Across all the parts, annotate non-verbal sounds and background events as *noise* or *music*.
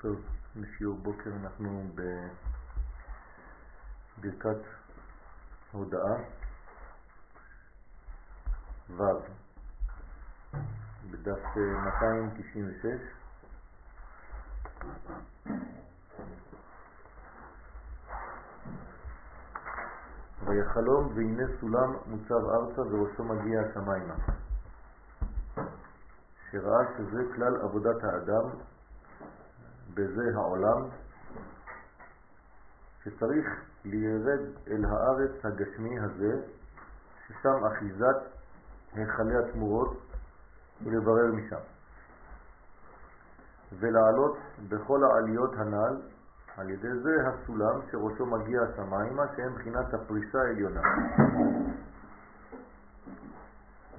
טוב, בשיעור בוקר אנחנו בברכת הודעה ו' בדף 296 ויחלום והנה סולם מוצב ארצה וראשו מגיע השמיימה. שראה שזה כלל עבודת האדם בזה העולם שצריך לירד אל הארץ הגשמי הזה ששם אחיזת היכלי התמורות ולברר משם. ולעלות בכל העליות הנ"ל על ידי זה הסולם שראשו מגיע השמיימה שהם בחינת הפריסה העליונה.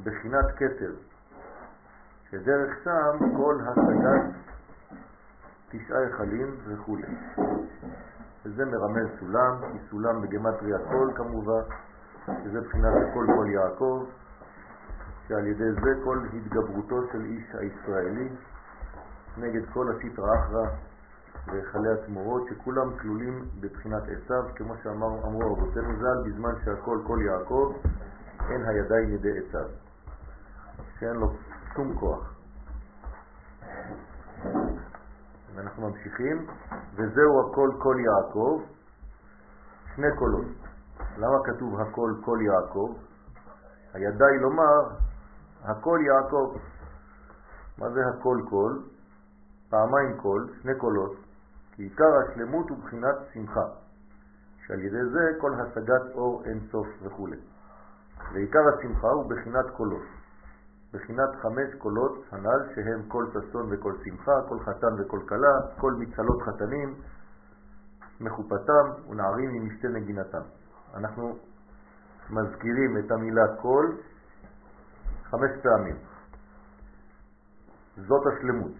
בחינת כתר שדרך שם כל השגת תשעה היכלים וכו'. וזה מרמז סולם, כי סולם בגמטריה כל כמובן, שזה בחינת הכל כל יעקב, שעל ידי זה כל התגברותו של איש הישראלי נגד כל הסיטרא אחרא והיכלי התמורות שכולם כלולים בבחינת עשיו, כמו שאמרו אבותינו ז"ל, בזמן שהכל כל יעקב, אין הידיים ידי עשיו, שאין לו שום כוח. ואנחנו ממשיכים, וזהו הכל כל יעקב, שני קולות. למה כתוב הכל כל יעקב? הידי לומר הכל יעקב. מה זה הכל כל? פעמיים כל, שני קולות, כי עיקר השלמות הוא בחינת שמחה, שעל ידי זה כל השגת אור אין סוף וכו'. ועיקר השמחה הוא בחינת קולות. בחינת חמש קולות הנ"ל שהם כל ששון וכל שמחה, כל חתן וכל כלה, כל מצלות חתנים, מחופתם ונערים עם משתי נגינתם. אנחנו מזכירים את המילה קול חמש פעמים. זאת השלמות.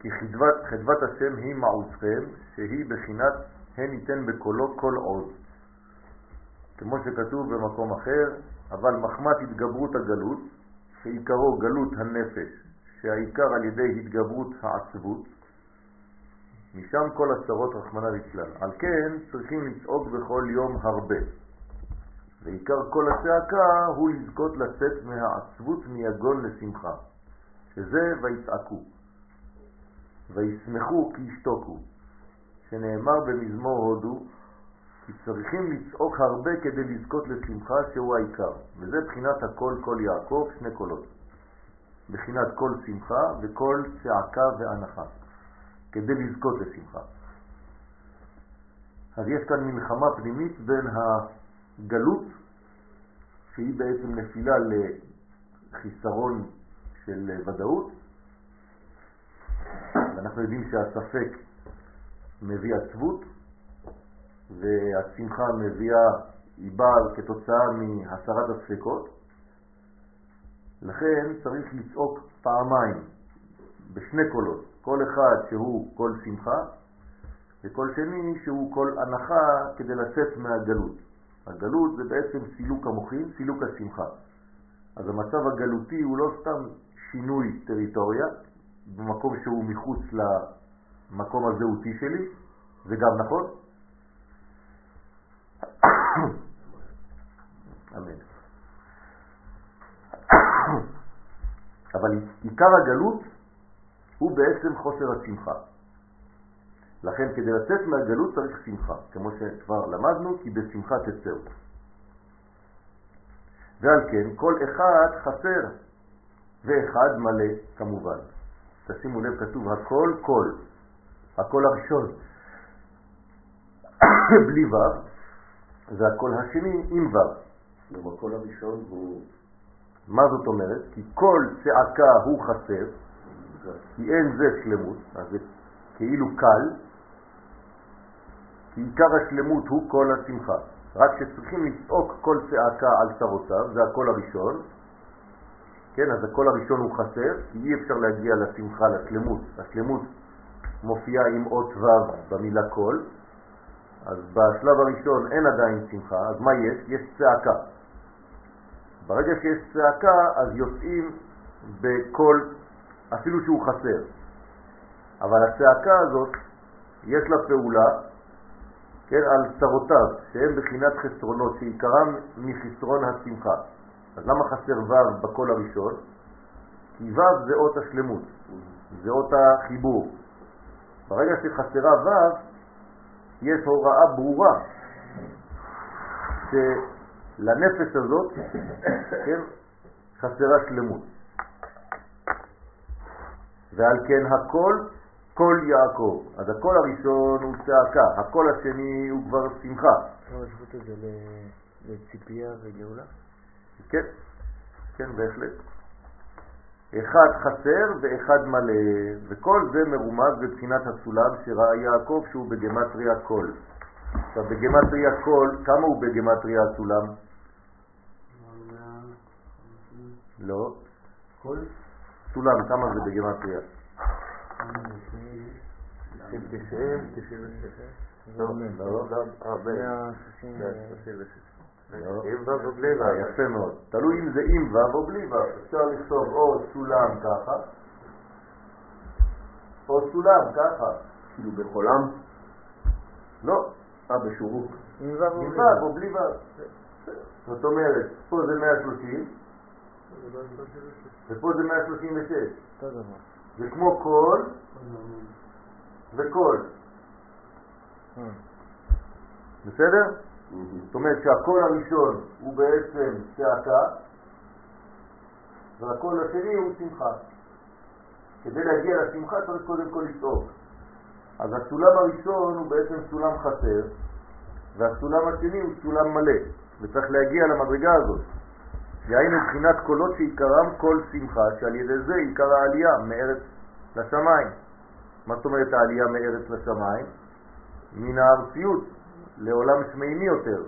כי חדוות, חדוות השם היא מעוצכם, שהיא בחינת הן ייתן בקולו כל עוד. כמו שכתוב במקום אחר, אבל מחמת התגברות הגלות, שעיקרו גלות הנפש, שהעיקר על ידי התגברות העצבות, משם כל הצרות רחמנא ליצלן. על כן צריכים לצעוק בכל יום הרבה. ועיקר כל הצעקה הוא לזכות לצאת מהעצבות מיגון לשמחה, שזה ויצעקו, וישמחו כי ישתוקו, שנאמר במזמור הודו, כי צריכים לצעוק הרבה כדי לזכות לשמחה שהוא העיקר, וזה בחינת הכל כל יעקב, שני קולות. בחינת כל שמחה וכל צעקה והנחה, כדי לזכות לשמחה. אז יש כאן מלחמה פנימית בין הגלות, שהיא בעצם נפילה לחיסרון של ודאות, ואנחנו יודעים שהספק מביא עצבות, והשמחה מביאה, היא באה כתוצאה מהסרת הספקות. לכן צריך לצעוק פעמיים, בשני קולות, כל אחד שהוא קול שמחה, וקול שני שהוא קול הנחה כדי לצאת מהגלות. הגלות זה בעצם סילוק המוחין, סילוק השמחה. אז המצב הגלותי הוא לא סתם שינוי טריטוריה, במקום שהוא מחוץ למקום הזהותי שלי, זה גם נכון, אמן. אבל עיקר הגלות הוא בעצם חוסר השמחה. לכן כדי לצאת מהגלות צריך שמחה, כמו שכבר למדנו, כי בשמחה תצאו. ועל כן כל אחד חסר, ואחד מלא כמובן. תשימו לב, כתוב הכל כל, הכל הראשון, *laughs* בלי ו', זה הקול השני עם ו'. כלומר, הקול הראשון הוא... מה זאת אומרת? כי כל צעקה הוא חסר, כי אין זה שלמות, אז זה כאילו קל, כי עיקר השלמות הוא כל השמחה. רק שצריכים לצעוק כל צעקה על צרותיו, זה הקול הראשון, כן, אז הקול הראשון הוא חסר, כי אי אפשר להגיע לשמחה, לשלמות. השלמות מופיעה עם אות ו' במילה קול, אז בשלב הראשון אין עדיין שמחה, אז מה יש? יש צעקה. ברגע שיש צעקה, אז יוצאים בכל, אפילו שהוא חסר. אבל הצעקה הזאת, יש לה פעולה, כן, על צרותיו, שהן בחינת חסרונות, שעיקרם מחסרון השמחה. אז למה חסר ו' בקול הראשון? כי ו' זה אות השלמות, זה אות החיבור. ברגע שחסרה ו', יש הוראה ברורה שלנפש הזאת, כן, חסרה שלמות. ועל כן הכל, כל יעקב. אז הקול הראשון הוא צעקה, הקול השני הוא כבר שמחה. אפשר להשוות את זה לציפייה וגאולה? כן, כן, בהחלט. אחד חסר ואחד מלא, וכל זה מרומז בבחינת הסולם שראה יעקב שהוא בגמטריה קול. עכשיו בגמטריה קול, כמה הוא בגמטריה הסולם? לא. קול? סולם, כמה זה בגמטריה? לא, לא, לא. עם ו' או בלי ו', יפה מאוד. תלוי אם זה עם ו' או בלי ו'. אפשר לכתוב או סולם ככה, או סולם ככה. כאילו בחולם? לא. אה, בשורוק. עם ו' או בלי ו'. זאת אומרת, פה זה 130, ופה זה 136. זה כמו קול וקול. אה. בסדר? זאת אומרת שהקול הראשון הוא בעצם צעקה, והקול השני הוא שמחה. כדי להגיע לשמחה צריך קודם כל לצעוק. אז הסולם הראשון הוא בעצם סולם חסר, והסולם השני הוא סולם מלא, וצריך להגיע למדרגה הזאת. דהיינו מבחינת קולות שעיקרם קול שמחה, שעל ידי זה עיקר העלייה מארץ לשמיים. מה זאת אומרת העלייה מארץ לשמיים? מן הארציות, לעולם שמימי יותר.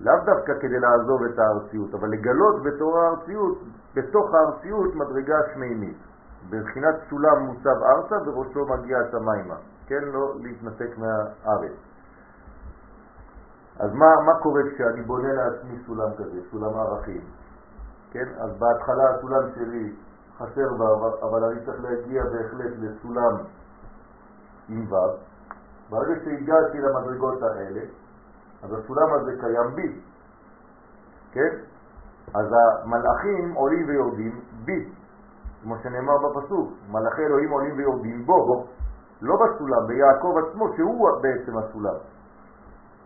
לאו דווקא כדי לעזוב את הארציות, אבל לגלות בתור הארציות, בתוך הארציות מדרגה שמימית. בבחינת סולם מוצב ארצה וראשו מגיע השמיימה. כן, לא להתנתק מהארץ. אז מה, מה קורה כשאני בונה לעצמי סולם כזה, סולם ערכים? כן, אז בהתחלה הסולם שלי חסר בה, אבל אני צריך להגיע בהחלט לסולם עם ו', ברגע שהגעתי למדרגות האלה, אז הסולם הזה קיים בי, כן? אז המלאכים עולים ויורדים בי, כמו שנאמר בפסוק, מלאכי אלוהים עולים ויורדים בו, בו, לא בסולם, ביעקב עצמו, שהוא בעצם הסולם.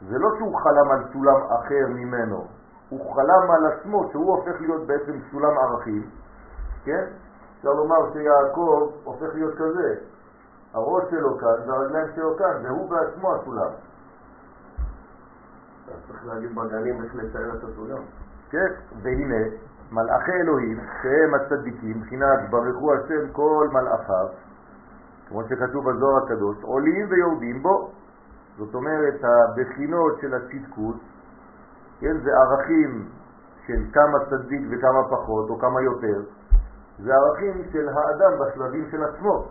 זה לא שהוא חלם על סולם אחר ממנו, הוא חלם על עצמו שהוא הופך להיות בעצם סולם ערכים, כן? אפשר לומר שיעקב הופך להיות כזה, הראש שלו כאן והרגליים שלו כאן, והוא בעצמו הסולם. צריך להגיד בגנים איך לצייר את הסולם. כן, והנה, מלאכי אלוהים, שהם הצדיקים, מבחינת ברכו השם כל מלאכיו, כמו שכתוב בזוהר הקדוש, עולים ויורדים בו. זאת אומרת, הבחינות של הצדקות, כן, זה ערכים של כמה צדיק וכמה פחות, או כמה יותר, זה ערכים של האדם בשלבים של עצמו.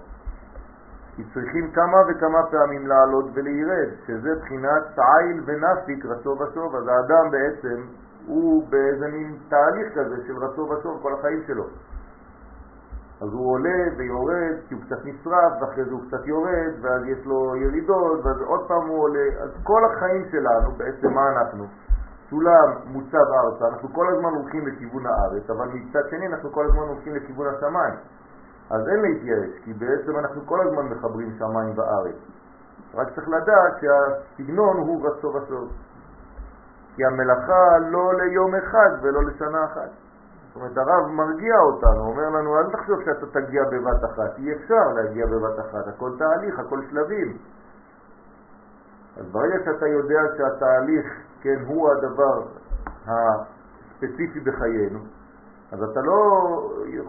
כי צריכים כמה וכמה פעמים לעלות ולהירד, שזה בחינת תעיל ונפיק רצו ושוב. אז האדם בעצם הוא באיזה מין תהליך כזה של רצו ושוב כל החיים שלו. אז הוא עולה ויורד, כי הוא קצת נשרף, ואחרי זה הוא קצת יורד, ואז יש לו ירידות, ואז עוד פעם הוא עולה. אז כל החיים שלנו, בעצם מה אנחנו? סולם מוצב ארצה, אנחנו כל הזמן הולכים לכיוון הארץ, אבל מצד שני אנחנו כל הזמן הולכים לכיוון השמיים. אז אין להתייאש, כי בעצם אנחנו כל הזמן מחברים שמיים וארץ. רק צריך לדעת שהסגנון הוא רצו וסוף. כי המלאכה לא ליום אחד ולא לשנה אחת. זאת אומרת, הרב מרגיע אותנו, אומר לנו, אל תחשוב שאתה תגיע בבת אחת, אי אפשר להגיע בבת אחת, הכל תהליך, הכל שלבים. אז ברגע שאתה יודע שהתהליך, כן, הוא הדבר הספציפי בחיינו, אז אתה לא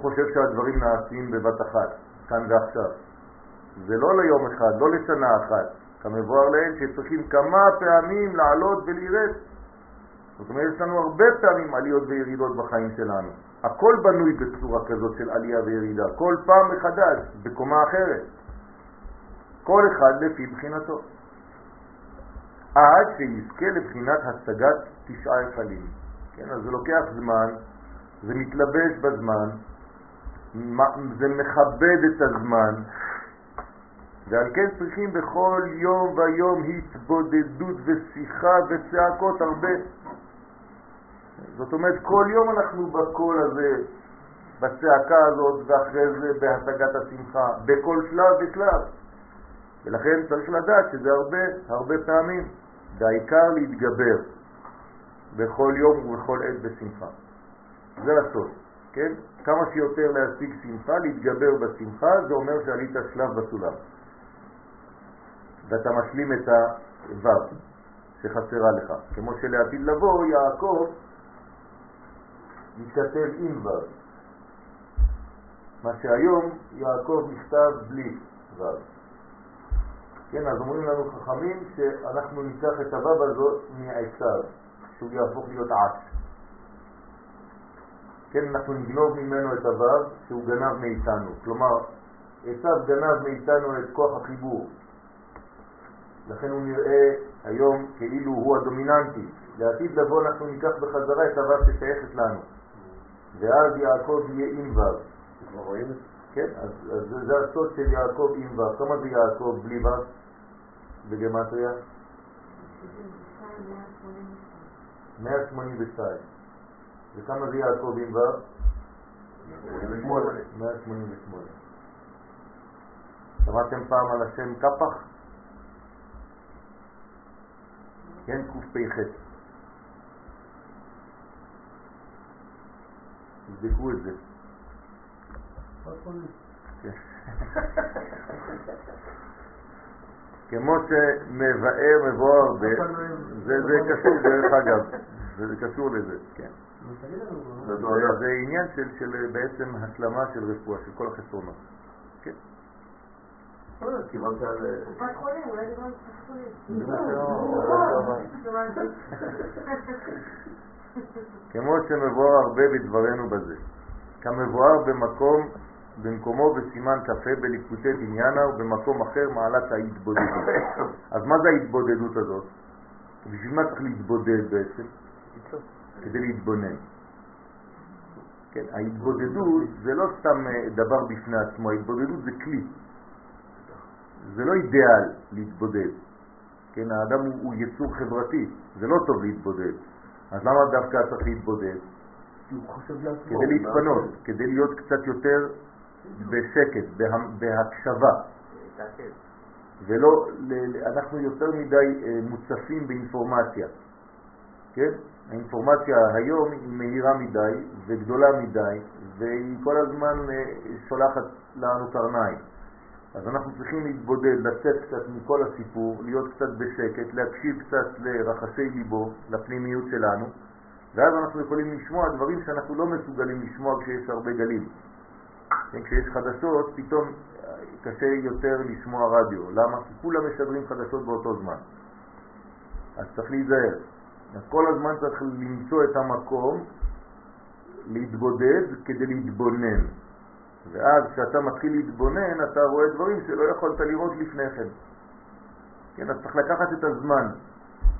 חושב שהדברים נעשים בבת אחת, כאן ועכשיו. זה לא ליום אחד, לא לשנה אחת. כמבואר להם שצריכים כמה פעמים לעלות ולרדת. זאת אומרת, יש לנו הרבה פעמים עליות וירידות בחיים שלנו. הכל בנוי בצורה כזאת של עלייה וירידה, כל פעם מחדש, בקומה אחרת. כל אחד לפי בחינתו. עד שיזכה לבחינת השגת תשעה היכלים. כן, אז זה לוקח זמן זה מתלבש בזמן, זה מכבד את הזמן, ועל כן צריכים בכל יום ויום התבודדות ושיחה וצעקות הרבה. זאת אומרת, כל יום אנחנו בקול הזה, בצעקה הזאת, ואחרי זה בהשגת השמחה, בכל שלב ושלב. ולכן צריך לדעת שזה הרבה, הרבה פעמים, והעיקר להתגבר בכל יום ובכל עת בשמחה. זה הסוד, כן? כמה שיותר להשיג שמחה, להתגבר בשמחה, זה אומר שעלית שלב בסולם. ואתה משלים את הו' שחסרה לך. כמו שלעתיד לבוא יעקב מתכתב עם ו'. מה שהיום יעקב נכתב בלי ו'. כן, אז אומרים לנו חכמים שאנחנו ניקח את הו' הזאת מעשיו, שהוא יהפוך להיות עש. כן, אנחנו נגנוב ממנו את הו' שהוא גנב מאיתנו. כלומר, עשיו גנב מאיתנו את כוח החיבור. לכן הוא נראה היום כאילו הוא הדומיננטי. לעתיד לבוא אנחנו ניקח בחזרה את הו' ששייכת לנו. ואז יעקב יהיה עם ו'. כבר רואים? כן, אז, אז זה, זה הסוד של יעקב עם ו'. כמה זה יעקב בלי ו' בגמטריה? 182. וכמה זה יעקב עם ו'? 188. שמעתם פעם על השם קפח? כן, קפ"ח. תבדקו את זה. כן. *laughs* כמו שמבאר מבואר זה זה קשור דרך אגב, זה קשור לזה, כן. זה זה עניין של של בעצם השלמה של רפואה, של כל החסרונות. כן. כיוונת על... קופת חולים, אולי דיברנו שאמרנו, זה מה שאמרנו. *laughs* כמו שמבואר הרבה בדברנו בזה, כמבואר במקום, במקומו בסימן כ"ה בליקוטי דניינה ובמקום אחר מעלת ההתבודדות. *coughs* אז מה זה ההתבודדות הזאת? בשביל מה צריך להתבודד בעצם? כדי להתבונן. כן, ההתבודדות זה לא סתם אה, דבר בפני עצמו, ההתבודדות זה כלי. זה לא אידיאל להתבודד. כן, האדם הוא, הוא יצור חברתי, זה לא טוב להתבודד. אז למה דווקא צריך להתבודד? כי הוא חושב לעצמו. כדי להתפנות, כדי להיות קצת יותר בשקט, בה, בהקשבה. ולא, אנחנו יותר מדי אה, מוצפים באינפורמציה. כן? האינפורמציה היום היא מהירה מדי וגדולה מדי, והיא כל הזמן אה, שולחת לנו קרניים. אז אנחנו צריכים להתבודד, לצאת קצת מכל הסיפור, להיות קצת בשקט, להקשיב קצת לרחשי ליבו, לפנימיות שלנו, ואז אנחנו יכולים לשמוע דברים שאנחנו לא מסוגלים לשמוע כשיש הרבה גלים. כן, כשיש חדשות, פתאום אה, קשה יותר לשמוע רדיו. למה? כי כולם משדרים חדשות באותו זמן. אז צריך להיזהר. כל הזמן צריך למצוא את המקום להתבודד כדי להתבונן. ואז כשאתה מתחיל להתבונן, אתה רואה דברים שלא יכולת לראות לפני כן. כן, אז צריך לקחת את הזמן.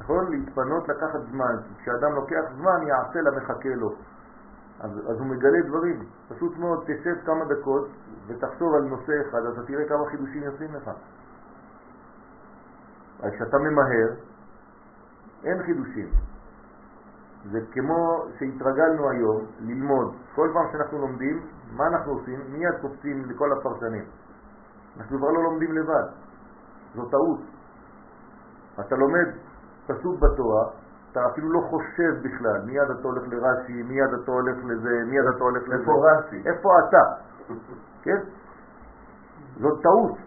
נכון? להתפנות לקחת זמן. כי כשאדם לוקח זמן, יעשה למחכה לו. אז, אז הוא מגלה דברים. פשוט מאוד, תשב כמה דקות ותחשוב על נושא אחד, אז אתה תראה כמה חידושים יוצאים לך. אז כשאתה ממהר, אין חידושים. זה כמו שהתרגלנו היום ללמוד. כל פעם שאנחנו לומדים, מה אנחנו עושים? מיד קופצים לכל הפרשנים. אנחנו כבר לא לומדים לבד. זו טעות. אתה לומד פסוק בתורה, אתה אפילו לא חושב בכלל, מיד אתה הולך לרש"י, מיד אתה הולך לזה, מיד אתה הולך לזה. איפה רש"י? איפה אתה? כן? זאת טעות.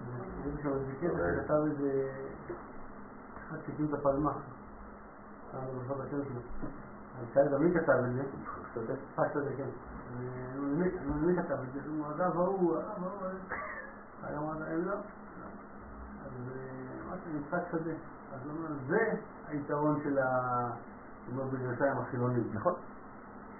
היינו באיזה הרצאה, היינו שם איזה קטע שכתב איזה אחד שכאילו את הפלמ"ח. אז שאל גם מי כתב את זה? פשט את זה, כן. ומי מי כתב את זה? הוא הרב ההוא, הרב ההוא, היה אמר להם לא. אז אמרתי, משחק שדה. אז הוא אומר, זה היתרון של ה... אומר בגרשיים החילונים. נכון,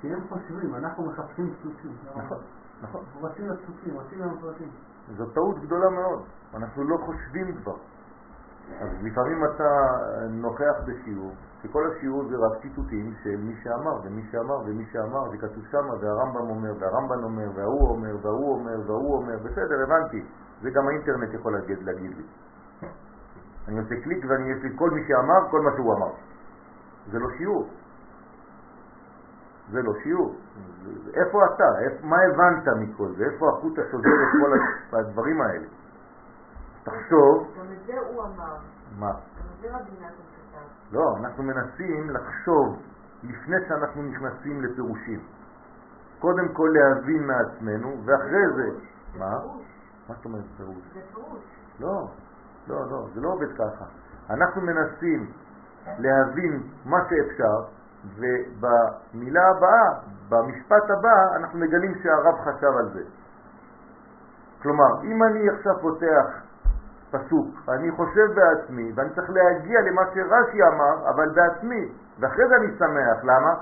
כי הם חושבים, אנחנו מחפשים פסוקים. נכון, נכון. רצים לפסוקים, רצים למפרטים. זו טעות גדולה מאוד. אנחנו לא חושבים כבר. אז לפעמים אתה נוכח בשיעור, שכל השיעור זה רק ציטוטים של מי שאמר ומי שאמר ומי שאמר, זה כתוב שמה, והרמב"ם אומר, והרמב"ן אומר, וההוא אומר, וההוא אומר, וההוא אומר, בסדר, הבנתי. זה גם האינטרנט יכול להגיד, להגיד לי. אני עושה קליק ואני לי כל מי שאמר, כל מה שהוא אמר. זה לא שיעור. זה לא שיעור. איפה אתה? איפה, מה הבנת מכל זה? איפה החוט השוזר את כל הדברים האלה? תחשוב... גם את זה הוא אמר. מה? גם את זה רבי נתן כתב. לא, אנחנו מנסים לחשוב לפני שאנחנו נכנסים לפירושים. קודם כל להבין מעצמנו, ואחרי זה... מה? מה זאת אומרת פירוש? זה פירוש. לא, לא, לא, זה לא עובד ככה. אנחנו מנסים להבין מה שאפשר, ובמילה הבאה, במשפט הבא, אנחנו מגלים שהרב חשב על זה. כלומר, אם אני עכשיו פותח פסוק, אני חושב בעצמי, ואני צריך להגיע למה שרש"י אמר, אבל בעצמי, ואחרי זה אני שמח. למה?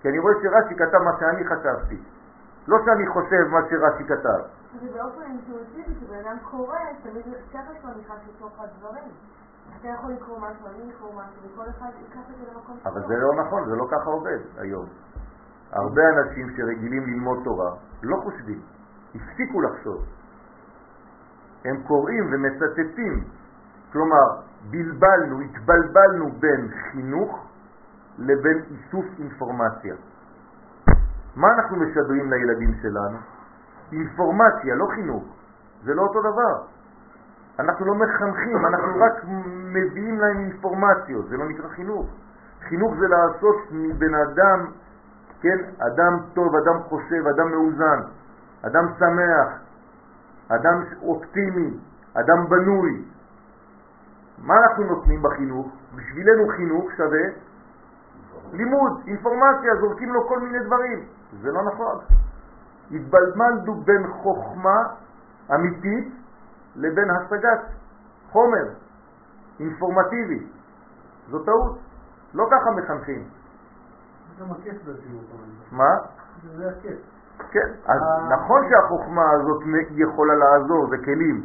כי אני רואה שרש"י כתב מה שאני חשבתי. לא שאני חושב מה שרש"י כתב. זה באופן אינטואיטיבי, כשבן אדם קורא, תמיד השכל שלו נכנס לתוך הדברים. אתה יכול לקרוא משהו, אני לקרוא משהו, וכל אחד ייקח את זה למקום שלו. אבל זה לא נכון, זה לא ככה עובד היום. הרבה אנשים שרגילים ללמוד תורה לא חושבים, הפסיקו לחשוב. הם קוראים ומצטטים. כלומר, בלבלנו, התבלבלנו בין חינוך לבין איסוף אינפורמציה. מה אנחנו משדרים לילדים שלנו? אינפורמציה, לא חינוך. זה לא אותו דבר. אנחנו לא מחנכים, אנחנו רק מביאים להם אינפורמציות, זה לא נקרא חינוך. חינוך זה לעשות מבן אדם, כן, אדם טוב, אדם חושב, אדם מאוזן, אדם שמח, אדם אופטימי, אדם בנוי. מה אנחנו נותנים בחינוך? בשבילנו חינוך שווה לימוד, אינפורמציה, זורקים לו כל מיני דברים. זה לא נכון. התבלבלנו בין חוכמה אמיתית לבין השגת חומר אינפורמטיבי. זו טעות. לא ככה מחנכים. זה גם הכיף בשיעור. מה? זה הכיף. כן, אז אה. נכון שהחוכמה הזאת יכולה לעזור, זה כלים.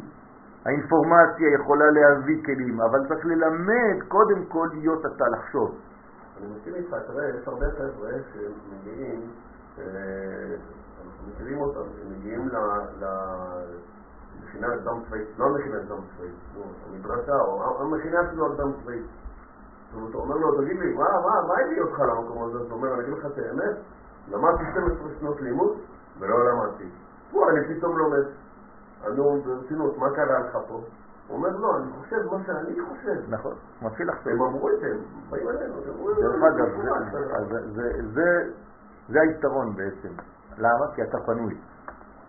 האינפורמציה יכולה להביא כלים, אבל צריך ללמד קודם כל להיות אתה לחשוב. אני מסכים איתך, תראה, יש הרבה חבר'ה שמגיעים, אה, אנחנו מכירים אותם, שמגיעים למכינה קדם צבאית, לא המכינה קדם צבאית, המדרשה, או המכינה אפילו הקדם צבאית. זאת אומרת, הוא אומר לו, תגיד לי, מה, מה, מה הביא אותך למקום הזה? זאת אומרת, אני אגיד לך את האמת, למדתי 12 שנות לימוד ולא למדתי. וואי, אני פתאום לומד. נו, ברצינות, מה קרה לך פה? הוא אומר, לא, אני חושב מה שאני חושב. נכון, מתחיל לחשוב. הם אמרו את זה, הם באים אלינו, הם אמרו, דרך אגב, זה- זה- זה- זה היתרון בעצם. למה? כי אתה פנוי.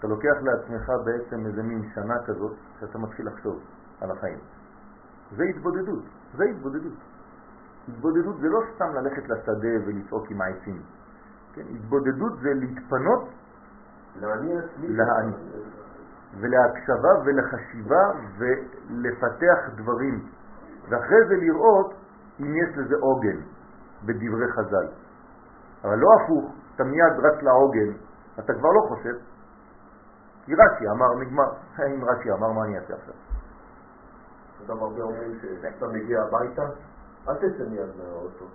אתה לוקח לעצמך בעצם איזה מין שנה כזאת, שאתה מתחיל לחשוב על החיים. זה התבודדות, זה התבודדות. התבודדות זה לא סתם ללכת לשדה ולצעוק עם העצים. כן? התבודדות זה להתפנות. להעניק. ולהקשבה ולחשיבה ולפתח דברים, ואחרי זה לראות אם יש לזה עוגן בדברי חז"ל. אבל לא הפוך, אתה מיד רץ לעוגן, אתה כבר לא חושב. כי רש"י אמר, נגמר. אם רש"י אמר, מה אני אעשה עכשיו? אדם הרבה אומרים שאתה מגיע הביתה, אל תצא מיד מהאוטו.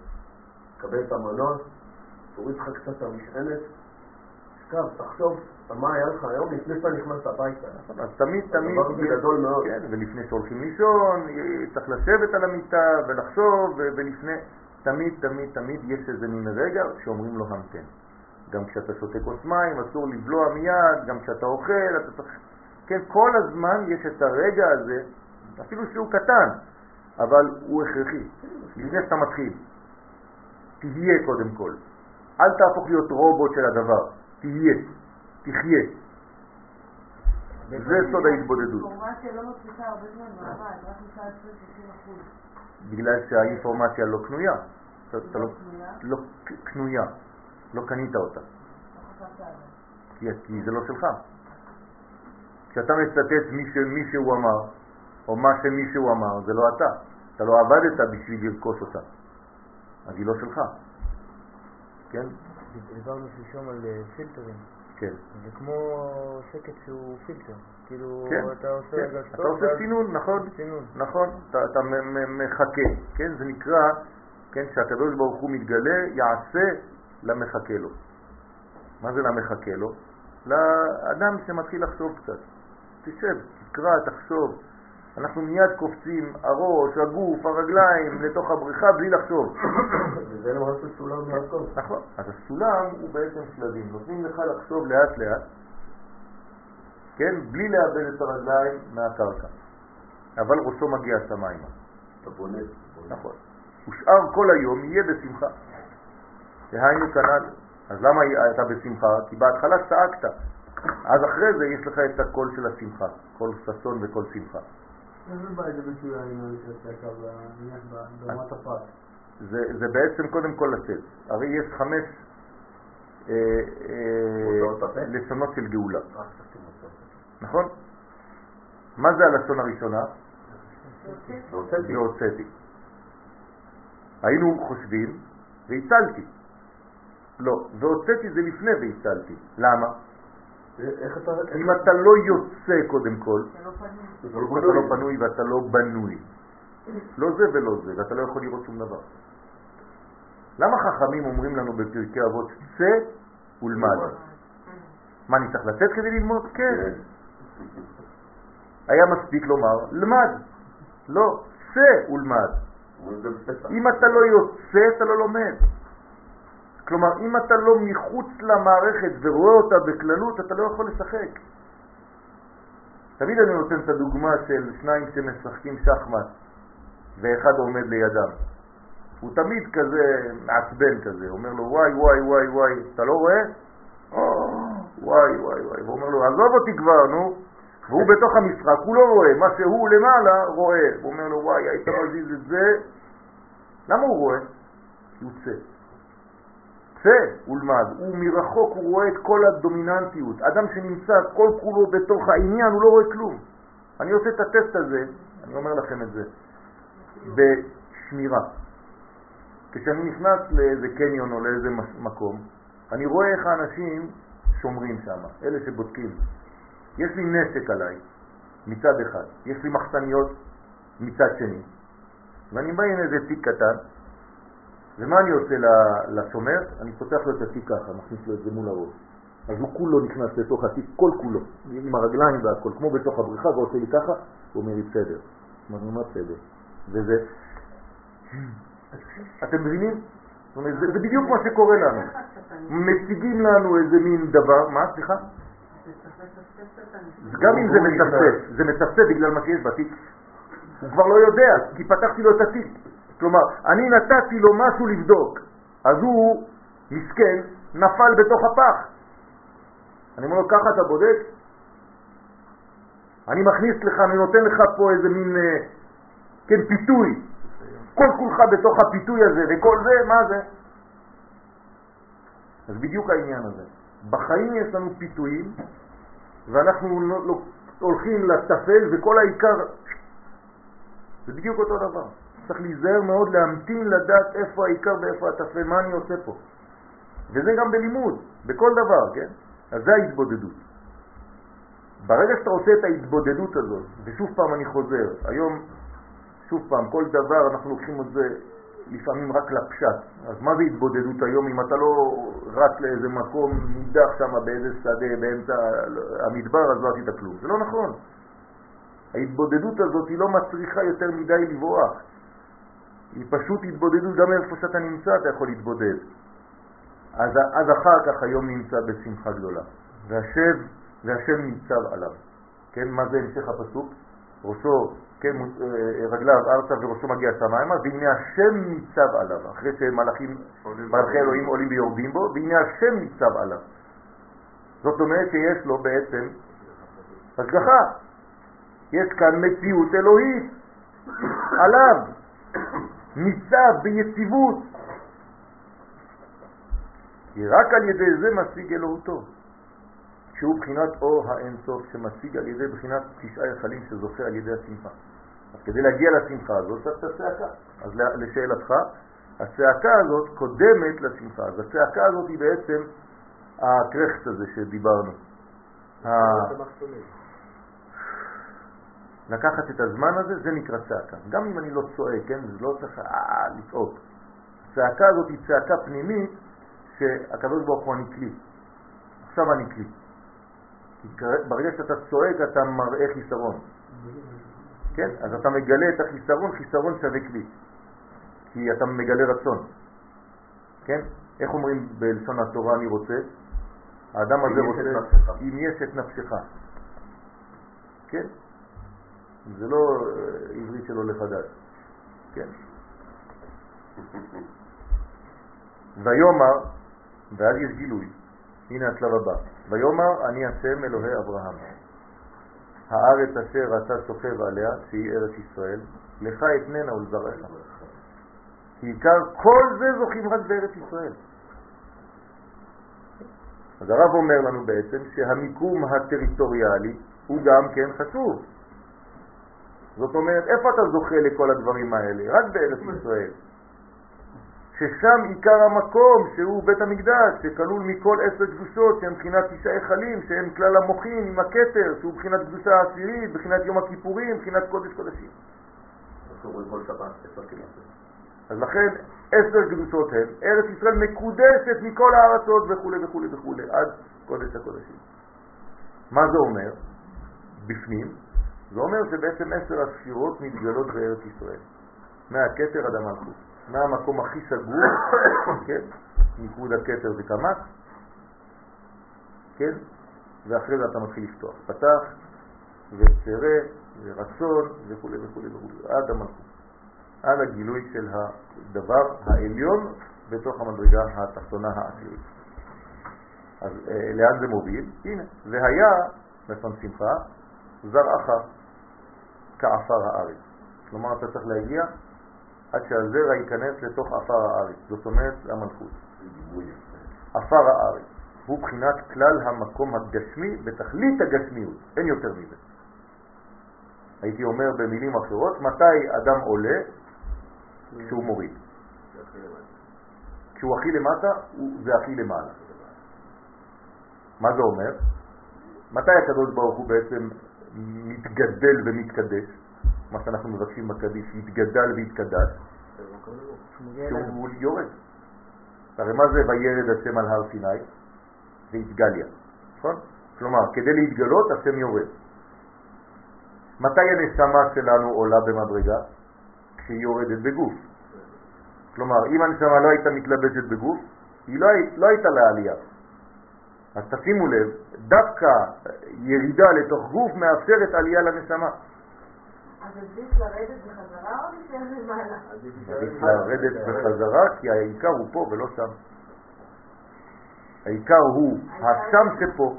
קבל את המנוע, תוריד לך קצת את המשענת, תשכב, תחשוב על מה היה לך היום לפני שאתה נכנס הביתה. אז תמיד תמיד... הדבר הזה גדול מאוד. כן, ולפני שהולכים לישון, צריך לשבת על המיטה ולחשוב, ולפני... תמיד, תמיד, תמיד יש איזה מין רגע שאומרים לו המתן. גם כשאתה שותה כוס מים, אסור לבלוע מיד, גם כשאתה אוכל, אתה צריך... כן, כל הזמן יש את הרגע הזה, אפילו שהוא קטן, אבל הוא הכרחי, לפני שאתה מתחיל. תהיה קודם כל. אל תהפוך להיות רובוט של הדבר, תהיה, תחיה. זה סוד ההתבודדות. אינפורמציה לא מפסיקה הרבה זמן מעמד, רק נשאר 20-60 אחוז. בגלל שהאינפורמציה לא קנויה. לא, לא קנויה? לא קנויה, לא קנית אותה. כי, כי זה לא שלך. כשאתה מצטט מי שמישהו אמר, או מה שמישהו אמר, זה לא אתה. אתה לא עבדת בשביל לרכוש אותה. אז היא לא שלך. כן? דיברנו שלשום על אה, פילטרים. כן. זה כמו שקט שהוא פילטר. כאילו, כן, אתה עושה כן. רגע אתה עושה סינון, נכון? סינון. נכון, אתה, אתה מחכה, כן? זה נקרא, כן, שהקדוש ברוך הוא מתגלה, יעשה למחכה לו. מה זה למחכה לו? לאדם שמתחיל לחשוב קצת. תשב, תקרא, תחשוב. אנחנו מיד קופצים, הראש, הגוף, הרגליים, לתוך הבריכה בלי לחשוב. *coughs* וזה למעשה סולם יעקב. נכון. אז הסולם הוא בעצם שלבים. נותנים לך לחשוב לאט לאט, כן? בלי לאבד את הרגליים מהקרקע. אבל ראשו מגיע השמיימה. אתה בונה. נכון. ושאר כל היום יהיה בשמחה. דהיינו כנ"ל. אז למה אתה בשמחה? כי בהתחלה צעקת. אז אחרי זה יש לך את הקול של השמחה. קול ששון וקול שמחה. איזה בא איזה ביטוי העניין של הצעקה נניח ברמת הפרט? זה, בעצם קודם כל לצאת. הרי יש חמש אה, אה? לשונות של גאולה. נכון? מה זה הלשון הראשונה? והוצאתי. היינו חושבים והצלתי. לא, והוצאתי זה לפני והצלתי. למה? איך אתה... כי אם אתה לא יוצא קודם כל, זה לא פנוי. אתה לא אתה לא פנוי ואתה לא בנוי. לא זה ולא זה, ואתה לא יכול לראות שום דבר. למה חכמים אומרים לנו בפרקי אבות, צא ולמד? מה, אני צריך לצאת כדי ללמוד? כן. היה מספיק לומר, למד. לא, צא ולמד. אם אתה לא יוצא, אתה לא לומד. כלומר, אם אתה לא מחוץ למערכת ורואה אותה בכללות, אתה לא יכול לשחק. תמיד אני נותן את הדוגמה של שניים שמשחקים שחמט ואחד עומד לידם. הוא תמיד כזה מעצבן כזה, אומר לו וואי וואי וואי וואי, אתה לא רואה? או, וואי וואי וואי, והוא אומר לו עזוב אותי כבר נו, והוא *laughs* בתוך המשחק, הוא לא רואה, מה שהוא למעלה רואה, הוא אומר לו וואי היית מזיז את זה, למה הוא רואה? כי הוא צא. צא ולמד, הוא מרחוק, הוא רואה את כל הדומיננטיות. אדם שנמצא כל כולו בתוך העניין, הוא לא רואה כלום. אני עושה את הטסט הזה, אני אומר לכם את זה, בשמירה. כשאני נכנס לאיזה קניון או לאיזה מקום, אני רואה איך האנשים שומרים שם, אלה שבודקים. יש לי נשק עליי מצד אחד, יש לי מחסניות מצד שני, ואני בא עם איזה תיק קטן, ומה אני עושה לשומר? אני פותח לו את התיק ככה, מכניס לו את זה מול הראש. אז הוא כולו נכנס לתוך התיק, כל כולו, עם הרגליים והכל, כמו בתוך הבריכה, ועושה לי ככה, הוא אומר לי בסדר. אמרנו, מה בסדר? וזה... אתם מבינים? זאת אומרת, זה, זה בדיוק מה שקורה לנו. מציגים לנו איזה מין דבר, מה, סליחה? גם אם זה מצפצף, זה מצפצף בגלל מה שיש בתיק. הוא כבר לא יודע, כי פתחתי לו את התיק. כלומר, אני נתתי לו משהו לבדוק, אז הוא, מסכן, נפל בתוך הפח. אני אומר לו, ככה אתה בודק? אני מכניס לך, אני נותן לך פה איזה מין, אה, כן, פיתוי. כל כולך בתוך הפיתוי הזה, וכל זה, מה זה? אז בדיוק העניין הזה. בחיים יש לנו פיתויים, ואנחנו הולכים לטפל, וכל העיקר, זה בדיוק אותו דבר. צריך להיזהר מאוד להמתין לדעת איפה העיקר ואיפה הטפל, מה אני עושה פה. וזה גם בלימוד, בכל דבר, כן? אז זה ההתבודדות. ברגע שאתה עושה את ההתבודדות הזאת, ושוב פעם אני חוזר, היום, שוב פעם, כל דבר אנחנו לוקחים את זה לפעמים רק לפשט. אז מה זה התבודדות היום אם אתה לא רץ לאיזה מקום נידח שם באיזה שדה באמצע המדבר, אז לא עשית כלום. זה לא נכון. ההתבודדות הזאת היא לא מצריכה יותר מדי לברוח. היא פשוט התבודדות, גם איפה שאתה נמצא אתה יכול להתבודד. אז, אז אחר כך היום נמצא בשמחה גדולה. והשב, והשם ניצב עליו. כן, מה זה המשך הפסוק? ראשו, כן, אה, רגליו ארצה וראשו מגיע שמיימה, והנה השם ניצב עליו, אחרי שמלאכים, מלאכי אלוהים עולים ויורדים בו, והנה השם ניצב עליו. זאת אומרת שיש לו בעצם השגחה. יש כאן מציאות אלוהית עליו, ניצב ביציבות. כי רק על ידי זה משיג אלוהותו, שהוא בחינת אור האינסוף שמשיג על ידי בחינת תשעה יחלים שזוכה על ידי השמחה. אז כדי להגיע לשמחה הזאת צריך את הצעקה. אז לשאלתך, הצעקה הזאת קודמת לשמחה. אז הצעקה הזאת היא בעצם הקרחט הזה שדיברנו. לקחת את הזמן הזה, זה נקרא צעקה. גם אם אני לא צועק, כן? זה לא צריך אה, לצעוק. הצעקה הזאת היא צעקה פנימית שהקדוש ברוך הוא אני כלי. עכשיו אני כלי. כי ברגע שאתה צועק אתה מראה חיסרון. כן? אז אתה מגלה את החיסרון, חיסרון שווה כלי. כי אתה מגלה רצון. כן? איך אומרים בלשון התורה אני רוצה? האדם הזה רוצה. אם יש את נפשך. כן? זה לא אה, עברית של עולה חדש. כן? ויאמר, ואז יש גילוי, הנה השלב הבא, ויאמר אני השם אלוהי אברהם. הארץ אשר אתה שוכב עליה, שהיא ארץ ישראל, לך אתננה ולזרעך. כי עיקר כל זה זוכים רק בארץ ישראל. אז הרב אומר לנו בעצם שהמיקום הטריטוריאלי הוא גם כן חשוב. זאת אומרת, איפה אתה זוכה לכל הדברים האלה? רק בארץ ישראל. ששם עיקר המקום שהוא בית המקדש, שכלול מכל עשר קדושות שהם מבחינת תשעה היכלים, שהם כלל המוחין עם הכתר, שהוא מבחינת קדושה העשירית, מבחינת יום הכיפורים, מבחינת קודש קודשים. אז לכן עשר קדושות הן, ארץ ישראל מקודשת מכל הארצות וכו' וכו' וכו', עד קודש הקודשים. מה זה אומר? בפנים, זה אומר שבעצם עשר הספירות מתגלות בארץ ישראל, מהכתר עד המלכות, מהמקום הכי סגור, *coughs* כן, ניקוד הכתר זה קמ"ט, כן, ואחרי זה אתה מתחיל לפתוח, פתח וצרה ורצון וכו' וכו' וכו', עד המלכות. עד הגילוי של הדבר העליון בתוך המדרגה התחתונה העשירית. אז אה, לאן זה מוביל? הנה, והיה, לשון שמחה, זרעך כעפר הארץ. כלומר, אתה צריך להגיע עד שהזרע ייכנס לתוך עפר הארץ, זאת אומרת המלכות. עפר הארץ הוא בחינת כלל המקום הגשמי בתכלית הגשמיות, אין יותר מזה. הייתי אומר במילים אחרות, מתי אדם עולה? כשהוא מוריד. כשהוא הכי למטה, זה הכי למעלה. מה זה אומר? מתי הקדוש ברוך הוא בעצם מתגדל ומתקדש? מה שאנחנו מבקשים בקדיש, יתגדל ויתקדש, כשהוא יורד. הרי מה זה וירד השם על הר סיני? זה התגליה, נכון? כלומר, כדי להתגלות השם יורד. מתי הנשמה שלנו עולה במדרגה? כשהיא יורדת בגוף. כלומר, אם הנשמה לא הייתה מתלבשת בגוף, היא לא, לא הייתה לעלייה. אז תשימו לב, דווקא ירידה לתוך גוף מאפשרת עלייה לנשמה. אז עדיף לרדת בחזרה או להישאר למעלה? עדיף לרדת בחזרה, כי העיקר הוא פה ולא שם. העיקר הוא השם שפה,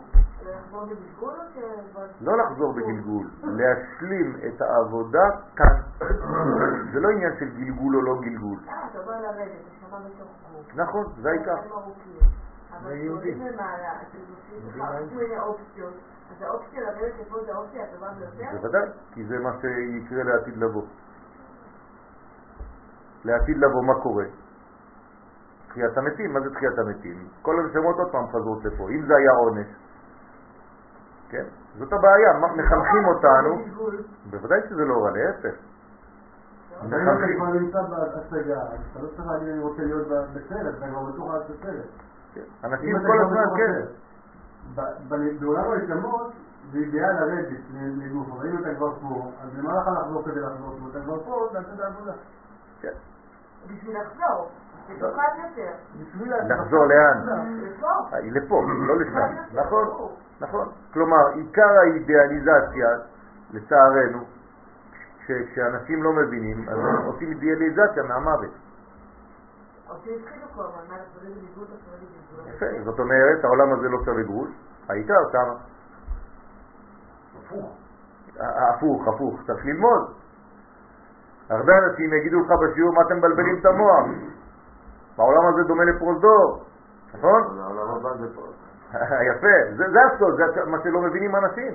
לחזור בגלגול או ש... לא לחזור בגלגול, להשלים את העבודה כאן. זה לא עניין של גלגול או לא גלגול. אה, אתה אומר לרדת, נשמה בתוך גוף. נכון, זה העיקר. ארוכים. אבל למעלה, אתם עושים לך אופציות. אז האופציה לרדת לפה זה האופציה הטובה ביותר? בוודאי, כי זה מה שיקרה לעתיד לבוא. לעתיד לבוא מה קורה? תחיית המתים, מה זה תחיית המתים? כל הנשמות עוד פעם חזרות לפה, אם זה היה עונש. כן? זאת הבעיה, מחנכים אותנו, בוודאי שזה לא רע, להפך. אם אתה כבר נמצא בהשגה, אתה לא צריך להגיד אני רוצה להיות בסרט, אתה כבר בתוך הסרט. כן. אנשים כל הזמן, כן. הסרט. ב- ב- בעולם הנשמות זה אידיאל לרדת לגוף, אבל אם אתה כבר פה, אז למה לך לחזור כדי לחזור פה? אתה כבר פה, תעשה את העבודה. כן. בשביל לחזור. בשביל לחזור לאן? לפה. אה, היא לפה, לא לשם. נכון, נכון. כלומר, עיקר האידיאליזציה, לצערנו, כש- כשאנשים לא מבינים, אז עושים אידיאליזציה מהמוות. יפה, זאת אומרת, העולם הזה לא שווה גרוש, העיקר שמה. הפוך. הפוך, הפוך, צריך ללמוד. הרבה אנשים יגידו לך בשיעור מה אתם מבלבלים את המוח. העולם הזה דומה לפרוזדור, נכון? העולם הבא זה פה. *laughs* יפה, זה, זה הסוד, זה מה שלא מבינים אנשים.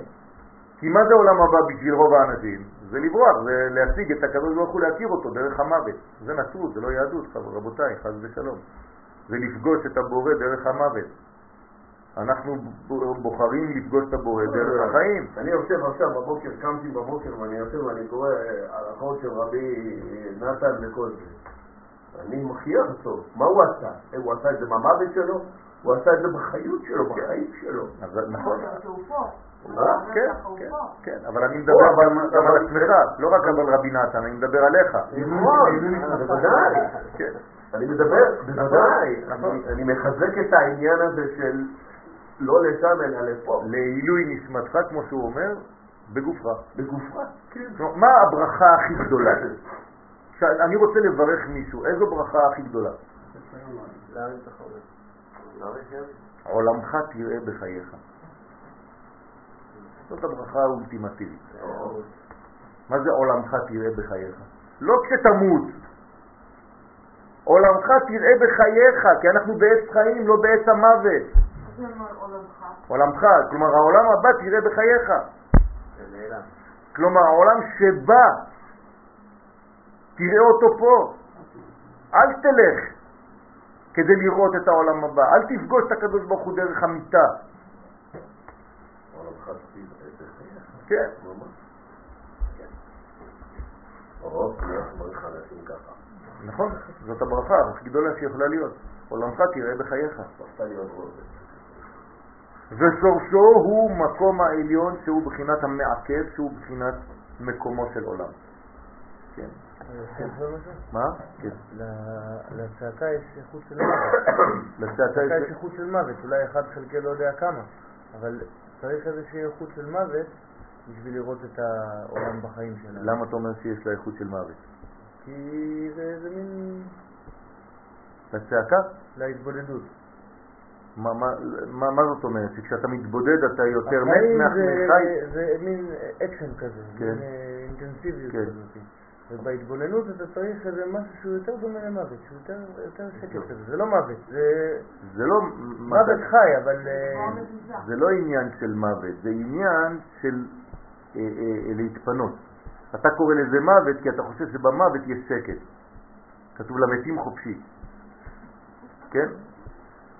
כי מה זה עולם הבא בשביל רוב האנשים? זה לברוח, זה להשיג את הקדוש ברוך הוא, להכיר אותו דרך המוות. זה נצרות, זה לא יהדות, רבותיי, חס ושלום. זה לפגוש את הבורא דרך המוות. אנחנו בוחרים לפגוש את הבורא דרך החיים. אני יושב עכשיו בבוקר, קמתי בבוקר ואני יושב ואני קורא הערכות של רבי נתן וכל זה. אני מכריח אותו. מה הוא עשה? אה, הוא עשה את זה במוות שלו? הוא עשה את זה בחיות שלו, בחיים שלו. אז נכון. אה, כן, כן. כן, אבל אני מדבר אבל- גם על עצמך, לא רק על רבי נתן, אני מדבר עליך. נכון, בוודאי. כן. אני מדבר, בוודאי. נכון. אני- מחזק את העניין הזה של לא לשם אלא לפה. לעילוי נשמתך, כמו שהוא אומר, בגופך. בגופך. כן. מה הברכה הכי גדולה? אני רוצה לברך מישהו, איזו ברכה הכי גדולה? עולמך תראה בחייך. זאת הברכה האולטימטיבית. מה זה עולמך תראה בחייך? לא כשתמות. עולמך תראה בחייך, כי אנחנו בעץ חיים, לא בעץ המוות. עולמך. עולמך, כלומר העולם הבא תראה בחייך. כלומר העולם שבא, תראה אותו פה. אל תלך כדי לראות את העולם הבא. אל תפגוש את הקדוש ברוך הוא דרך המיטה. כן. ממש. כן. אנשים ככה. נכון, זאת הברכה הכי גדולה שיכולה להיות. עולמך תראה בחייך. ושורשו הוא מקום העליון שהוא בחינת המעכב, שהוא בחינת מקומו של עולם. כן. משהו? מה? כן. לצעקה יש איכות של מוות. *coughs* לצעקה יש... איכות של מוות, אולי אחד חלקי לא יודע כמה, אבל צריך איזושהי איכות של מוות בשביל לראות את העולם בחיים שלנו. למה אתה אומר שיש לה איכות של מוות? כי זה זה מין לצעקה? להתבודדות. מה, מה, מה, מה זאת אומרת? שכשאתה מתבודד אתה יותר מת מאח- זה-? זה מין אקשן כזה, כן. מין אה, אינטנסיביות כן. כזאת. ובהתבוננות אתה צריך איזה משהו שהוא יותר דומה למוות, שהוא יותר, יותר שקט כזה. זה לא מוות, זה זה לא מוות חי, אבל... אה. זה לא עניין של מוות, זה עניין של להתפנות. אתה קורא לזה מוות כי אתה חושב שבמוות יש שקט. כתוב למתים חופשי. כן?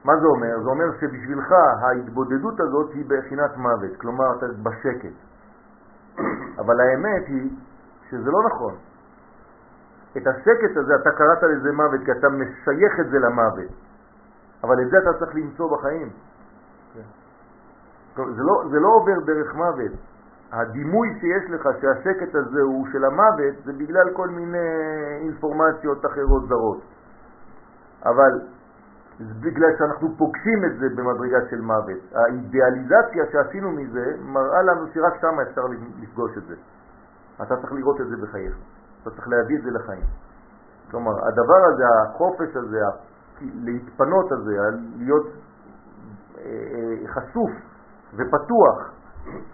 מה זה אומר? זה אומר שבשבילך ההתבודדות הזאת היא בחינת מוות, כלומר אתה בשקט. אבל האמת היא שזה לא נכון. את השקט הזה אתה קראת לזה מוות כי אתה משייך את זה למוות. אבל את זה אתה צריך למצוא בחיים. טוב, זה לא, זה לא עובר דרך מוות. הדימוי שיש לך שהשקט הזה הוא של המוות זה בגלל כל מיני אינפורמציות אחרות זרות. אבל זה בגלל שאנחנו פוגשים את זה במדרגה של מוות. האידיאליזציה שעשינו מזה מראה לנו שרק שם אפשר לפגוש את זה. אתה צריך לראות את זה בחייך. אתה צריך להביא את זה לחיים. כלומר, הדבר הזה, החופש הזה, להתפנות הזה, להיות אה, אה, חשוף ופתוח,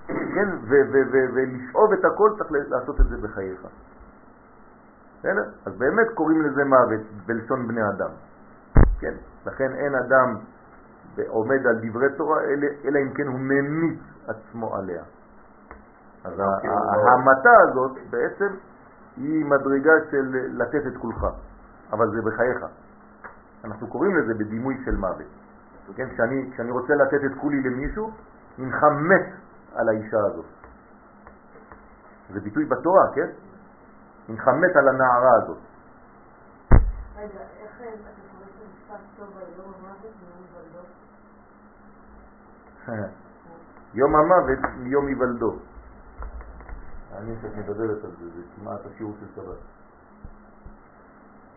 כן, ולשאוב את הכל, צריך לעשות את זה בחייך. בסדר? אז באמת קוראים לזה מוות בלשון בני אדם. כן, לכן אין אדם עומד על דברי תורה, אלא, אלא אם כן הוא ממיץ עצמו עליה. אז לא- ההמתה הזאת בעצם היא מדרגה של לתת את כולך, אבל זה בחייך. אנחנו קוראים לזה בדימוי של מוות. כן, כשאני, כשאני רוצה לתת את כולי למישהו, הנך מת על האישה הזאת. זה ביטוי בתורה, כן? הנך מת על הנערה הזאת. רגע, איך אה, אתה קורא את המשפט טוב על יום המוות מיום? יום המוות מיום היוולדו. אני שאת מדברת על זה, זה כמעט השיעור של שבת.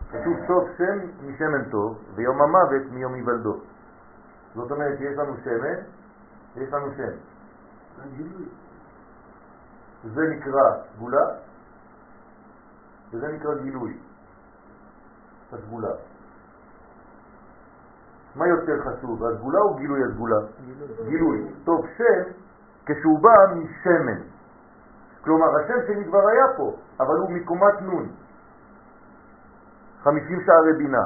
כתוב סוף שם משמן טוב, ויום המוות מיום היוולדו. זאת אומרת שיש לנו שמן ויש לנו שם. זה נקרא סגולה, וזה נקרא גילוי. הסגולה. מה יותר חשוב, הסגולה או גילוי הסגולה? גילוי. טוב, שם, כשהוא בא משמן. כלומר, השם שלי כבר היה פה, אבל הוא מקומת נון. 50 שערי בינה.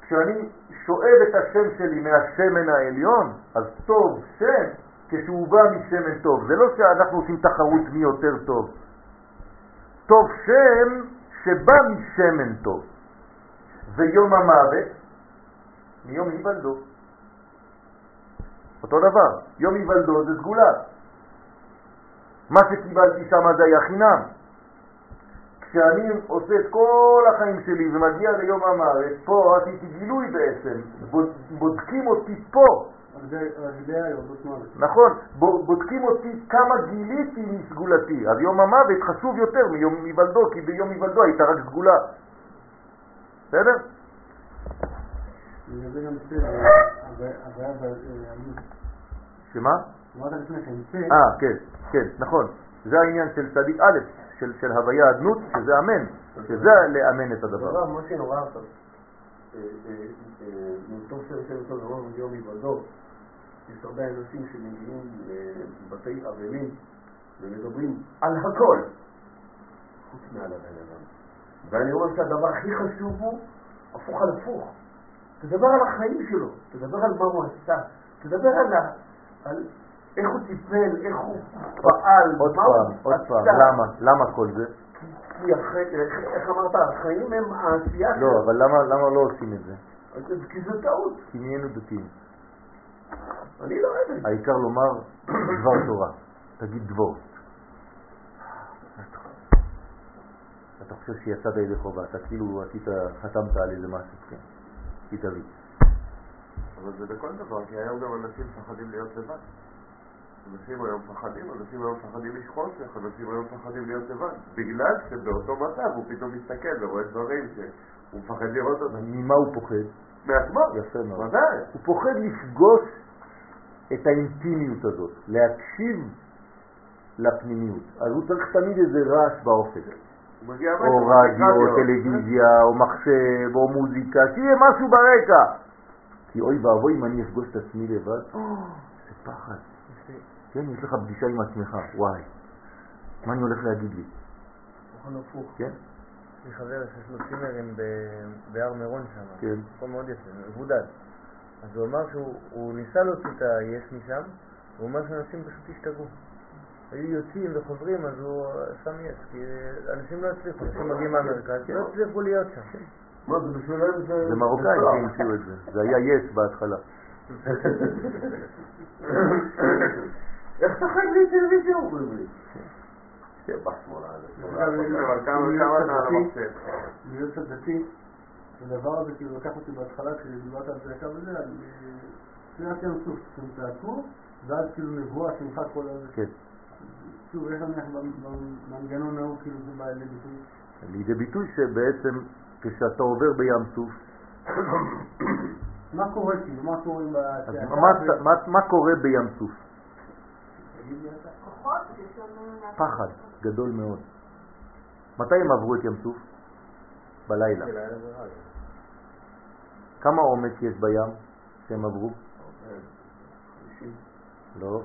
כשאני שואב את השם שלי מהשמן העליון, אז טוב שם כשהוא בא משמן טוב. זה לא שאנחנו עושים תחרות מי יותר טוב. טוב שם שבא משמן טוב. ויום המוות מיום היוולדו. אותו דבר, יום היוולדו זה סגולה. מה שקיבלתי שם זה היה חינם. כשאני עושה את כל החיים שלי ומגיע ליום המוות, פה עשיתי גילוי בעצם, בודקים אותי פה. נכון, בודקים אותי כמה גיליתי מסגולתי, אז יום המוות חשוב יותר מיום היוולדו, כי ביום היוולדו הייתה רק סגולה. בסדר? שמה? אה, כן, כן, נכון. זה העניין של צדיק א', של, של הוויה אדנות, שזה אמן, שזה לאמן את הדבר. לא, מה שנורא עכשיו, טוב שיושב אותו דבר מיום היוולדו, יש הרבה אנשים שמגיעים לבתי אבלים ומדברים על הכל, חוץ מעל הבן אדם. ואני אומר שהדבר הכי חשוב הוא הפוך על הפוך. תדבר על החיים שלו, תדבר על מה הוא עשה, תדבר על, על איך הוא טיפל, איך הוא פעל, עוד פעם, עוד פעם, למה? למה כל זה? כי איך אמרת, החיים הם העשייה שלו. לא, אבל למה לא עושים את זה? כי זה טעות. כי נהיינו דתיים. אני לא זה. העיקר לומר דבר תורה, תגיד דבור. אתה חושב שיצאת ידי חובה, אתה כאילו עשית, חתמת על איזה משהו, כן, עשית לי. אבל זה בכל דבר, כי היום גם אנשים מפחדים להיות לבד. אנשים היום מפחדים, אנשים היום מפחדים איש חושך, אנשים היום מפחדים להיות לבד, בגלל שבאותו מצב הוא פתאום מסתכל ורואה דברים שהוא מפחד לראות אותם. ממה הוא פוחד? מעצמו. יפה מאוד. ודאי. הוא פוחד לפגוש את האינטימיות הזאת, להקשיב לפנימיות. אז הוא צריך תמיד איזה רעש באופק. או רדיו, או טלוויזיה, או מחשב, או מוזיקה, שיהיה משהו ברקע. כי אוי ואבוי אם אני אפגוש את עצמי לבד, זה פחד. כן, יש לך פגישה עם עצמך, וואי, מה אני הולך להגיד לי? כן? יש לי חבר שיש לו צימרים בהר מירון שם, כן. מקום מאוד יפה, מבודד. אז הוא אמר שהוא ניסה להוציא את היש משם, הוא אומר שאנשים פשוט השתגעו. היו יוצאים וחוזרים, אז הוא שם יס, כי אנשים לא הצליחו, אנשים מגיעים מהמרכז, לא הצליחו להיות שם. מה, זה בשבילם זה... זה מרוקאים שהמציאו את זה, זה היה יס בהתחלה. *laughs* איך אתה חי בלי טלוויזיה אומרים לי? בשמאלה אבל כמה אתה על המחשב? להיות קצת דתי, הדבר הזה כאילו לקח אותי בהתחלה כשדיברת על זה הקו הזה, על קריאת ים סוף, טמפרטור, ואז כאילו נבואה, שמחה כל הזה. כן. שוב, איך נניח במנגנון ההוא כאילו זה בא לידי ביטוי? לידי ביטוי שבעצם כשאתה עובר בים סוף מה קורה כאילו? מה קורה מה קורה בים סוף? פחד גדול מאוד. מתי הם עברו את ים סוף? בלילה. כמה עומק יש בים שהם עברו? לא.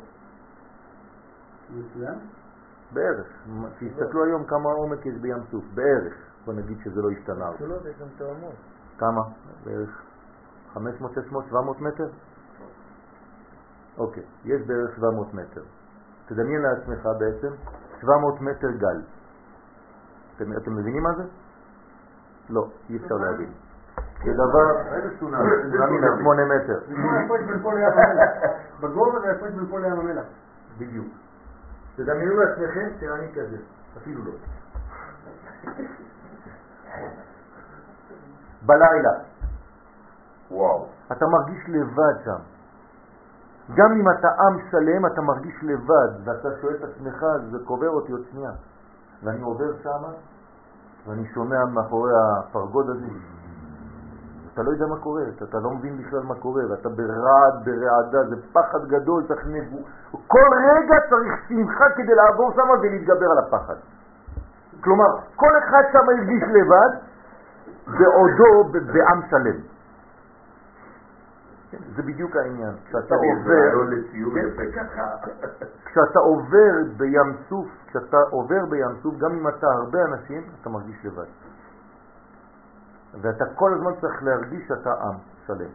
בערך. תסתכלו היום כמה עומק יש בים סוף, בערך. בוא נגיד שזה לא השתנה. כמה? בערך 500, 600, 700 מטר? אוקיי, יש בערך 700 מטר. תדמיין לעצמך בעצם 700 מטר גל. אתם, אתם מבינים מה זה? לא, אי אפשר להבין. זה דבר, איזה סונאמי? סונאמי ל 8 מטר. בגובה זה ההפרש בין כל לים המלח. בדיוק. תדמיינו לעצמכם שאני כזה, אפילו לא. בלילה. וואו. אתה מרגיש לבד שם. גם אם אתה עם שלם, אתה מרגיש לבד, ואתה שואל את עצמך, זה קובר אותי עוד שנייה. ואני עובר שם, ואני שומע מאחורי הפרגוד הזה, אתה לא יודע מה קורה, אתה, אתה לא מבין בכלל מה קורה, ואתה ברעד, ברעדה, זה פחד גדול, צריך נבוא. כל רגע צריך שמחה כדי לעבור שם ולהתגבר על הפחד. כלומר, כל אחד שם הרגיש לבד, בעודו בעם שלם. זה בדיוק העניין. כשאתה עובר, כן, *laughs* כשאתה עובר בים סוף, כשאתה עובר בים סוף, גם אם אתה הרבה אנשים, אתה מרגיש לבד. ואתה כל הזמן צריך להרגיש שאתה עם שלם.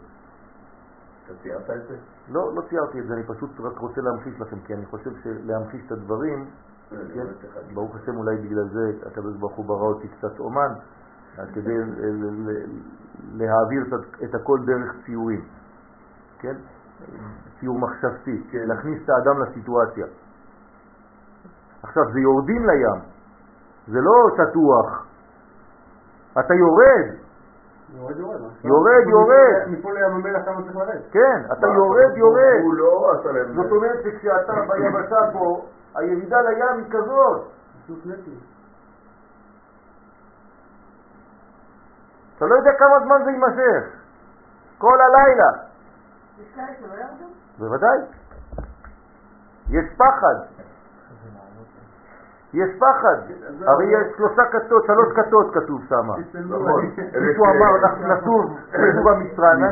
אתה ציירת את זה? לא, לא ציירתי את זה, אני פשוט רק רוצה להמחיש לכם, כי אני חושב שלהמחיש את הדברים, לא, כן, ברוך השם אולי בגלל זה הקדוש ברוך הוא ברא אותי קצת אומן, כדי להעביר את הכל דרך ציורים. כן? ציור מחשבתי, כן, להכניס את האדם לסיטואציה. עכשיו, זה יורדים לים, זה לא שטוח. אתה יורד, יורד, יורד. יורד, יורד. מפה לים המלח כמה צריך לרדת. כן, אתה יורד, יורד. הוא לא עשה להם... זאת אומרת שכשאתה ביבשה פה, הירידה לים היא כזאת. אתה לא יודע כמה זמן זה יימשך. כל הלילה. יש כאלה שלא ירדו? בוודאי. יש פחד. יש פחד. הרי יש שלושה כתות, שלוש כתות כתוב שם. נכון. מישהו אמר, אנחנו נשוב נשוב המצרים.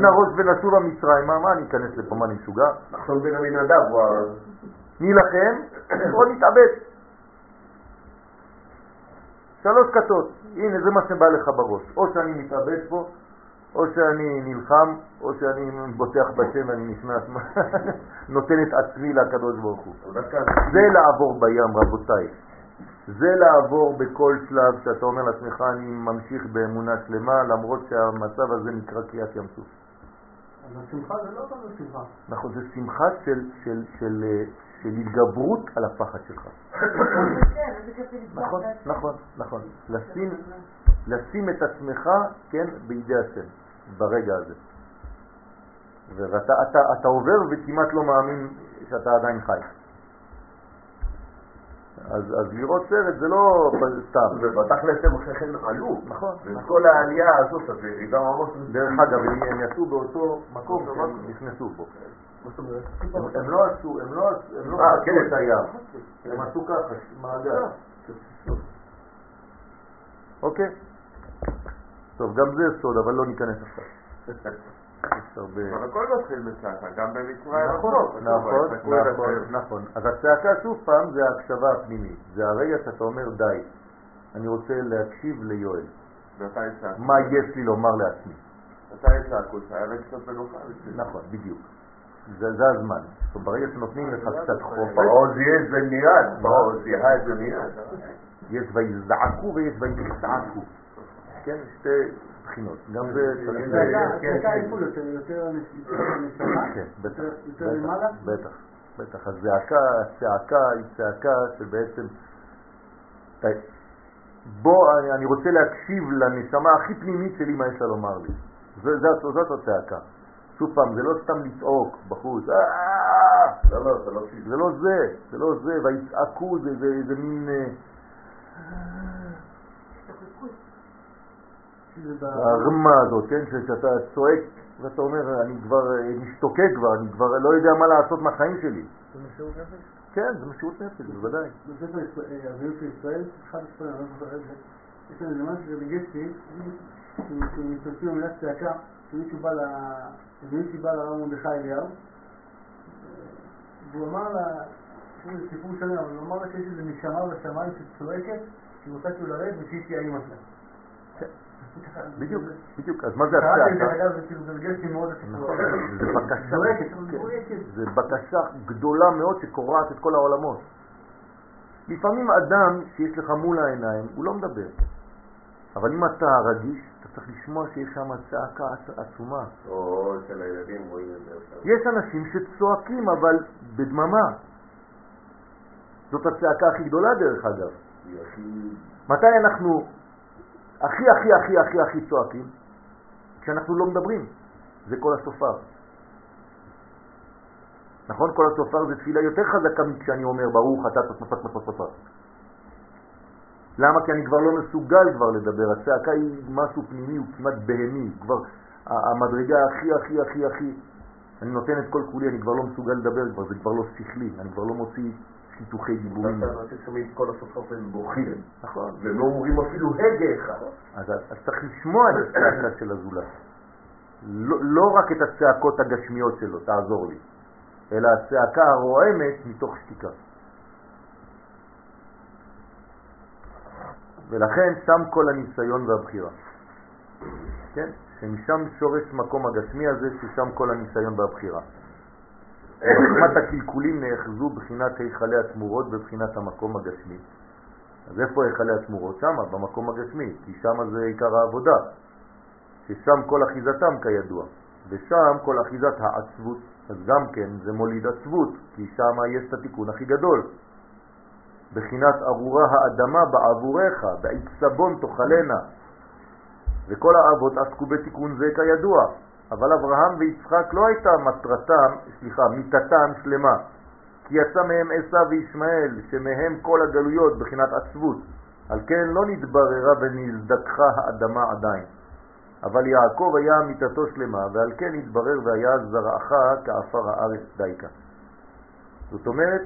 נרוס ונשוב המצרים, מה אני אכנס לפה, מה אני משוגע? נחסון בן עמינדב הוא ה... נילחם או נתאבד. שלוש כתות, הנה זה מה שבא לך בראש. או שאני מתאבד פה, או שאני נלחם, או שאני בוטח בשם ואני נכנס, *laughs* נותן את עצמי לקדוש ברוך הוא. אבל זה לעבור בים, רבותיי. זה לעבור בכל שלב שאתה אומר לעצמך, אני ממשיך באמונה שלמה, למרות שהמצב הזה נקרא קריאת ים סוף. אז השמחה זה לא אותו שמחה. נכון, זה שמחה של, של, של, אה, של התגברות על הפחד שלך. נכון. נכון, נכון. לשים, לשים את עצמך, כן, בידי השם, ברגע הזה. ואתה אתה, אתה עובר וכמעט לא מאמין שאתה עדיין חי. אז, אז לראות סרט זה לא סתם. ובתכלס הם אחרי כן עלו. נכון. וכל העלייה הזאת, אז ירידה ממש... דרך אגב, הם, יצאו באותו מקום שהם נכנסו בו. הם, לא עשו, הם לא, עשו- הם לא אה, עשו כן. את הים, הם עשו ככה, מעגל. אוקיי? טוב, גם זה סוד, אבל לא ניכנס עכשיו. יש. אבל הכל מתחיל בצעקה, גם במצרים נכון. נכון, נכון. נכון. אז הצעקה שוב פעם זה ההקשבה הפנימית. זה הרגע שאתה אומר די, אני רוצה להקשיב ליואל. מה יש לי לומר לעצמי? מתי צעקו? שהיה רגע קצת מנוחה. בשביל- נכון, בדיוק. זה זה הזמן. ברגע שנותנים לך קצת חופש, בעוז יש זה מיד, בעוז יהיה זה מיד. יש ויזעקו ויש ויצעקו. כן, שתי בחינות. גם זה צריך... כן, הצעקה כן. פה יותר יותר. כן, בטח. יותר- למעלה. בטח, בטח. הזעקה, הצעקה היא צעקה שבעצם... ת- בוא, אני, רוצה להקשיב לנשמה הכי פנימית שלי מה יש לה לומר לי. זה- זה- זאת הצעקה. שוב פעם, זה לא סתם לצעוק בחוץ, "אה!" לא, לא, זה לא. זה לא זה, זה לא זה, ויצעקו זה, זה, זה מין... אה, השתוקקות. שזה ב- הרמה הזאת, כן, שאתה צועק ואתה אומר, אני כבר אה, משתוקק כבר, אני כבר לא יודע מה לעשות מהחיים שלי. זה מסירות נפש? כן, זה משירות נפש, בוודאי. בספר ישראל- אה, של ישראל, אחד הספרים, אני לא זוכר יש לנו איזה משהו שריגש אותי, שמשתמשים במילה צעקה, שמישהו בא לרב מרדכי אליהו, והוא אמר לה, תראו, זה סיפור שלם, אבל הוא אמר לה שיש איזה נשמה בשמיים שצועקת, שהיא רוצה שהוא לרדת ושהיא תהיה אימא שלה. בדיוק, בדיוק. אז מה זה קראתי את זה, הצעקה? זה כאילו, הסיפור הזה. זה בקשה, גדולה מאוד שקורעת את כל העולמות. לפעמים אדם שיש לך מול העיניים, הוא לא מדבר. אבל אם אתה רגיש, אתה צריך לשמוע שיש שם צעקה עצ- עצומה. או של הילדים רואים את זה. יש אנשים שצועקים אבל בדממה. זאת הצעקה הכי גדולה דרך אגב. מתי אנחנו הכי הכי הכי הכי הכי צועקים? כשאנחנו לא מדברים. זה כל הסופר. נכון? כל הסופר זה תפילה יותר חזקה מכשאני אומר ברוך אתה תפפפפפפפ. למה? כי אני כבר לא מסוגל כבר לדבר. הצעקה היא משהו פנימי, הוא כמעט בהמי. כבר המדרגה הכי הכי הכי הכי... אני נותן את כל כולי, אני כבר לא מסוגל לדבר כבר, זה כבר לא שכלי, אני כבר לא מוציא חיתוכי דיבורים. דווקא אנשים שומעים את כל הסופות והם בוכים. נכון. והם לא אומרים אפילו הגה אחד. אז, אז צריך לשמוע את הצעקה של הזולת. לא, לא רק את הצעקות הגשמיות שלו, תעזור לי, אלא הצעקה הרועמת מתוך שתיקה. ולכן שם כל הניסיון והבחירה. כן? שמשם שורש מקום הגשמי הזה, ששם כל הניסיון והבחירה. בחוכמת הקלקולים נאחזו בחינת היכלי התמורות בבחינת המקום הגשמי. אז איפה היכלי התמורות? שם, במקום הגשמי, כי שם זה עיקר העבודה, ששם כל אחיזתם כידוע. ושם כל אחיזת העצבות, אז גם כן זה מוליד עצבות, כי שם יש את התיקון הכי גדול. בחינת ארורה האדמה בעבורך, בעצבון תאכלנה. וכל האבות עסקו בתיקון זה כידוע, אבל אברהם ויצחק לא הייתה מטרתם, סליחה, מיתתם שלמה, כי יצא מהם עשיו וישמעאל, שמהם כל הגלויות בחינת עצבות, על כן לא נתבררה ונזדקחה האדמה עדיין. אבל יעקב היה מיתתו שלמה, ועל כן התברר והיה זרעך כעפר הארץ דייקה. זאת אומרת.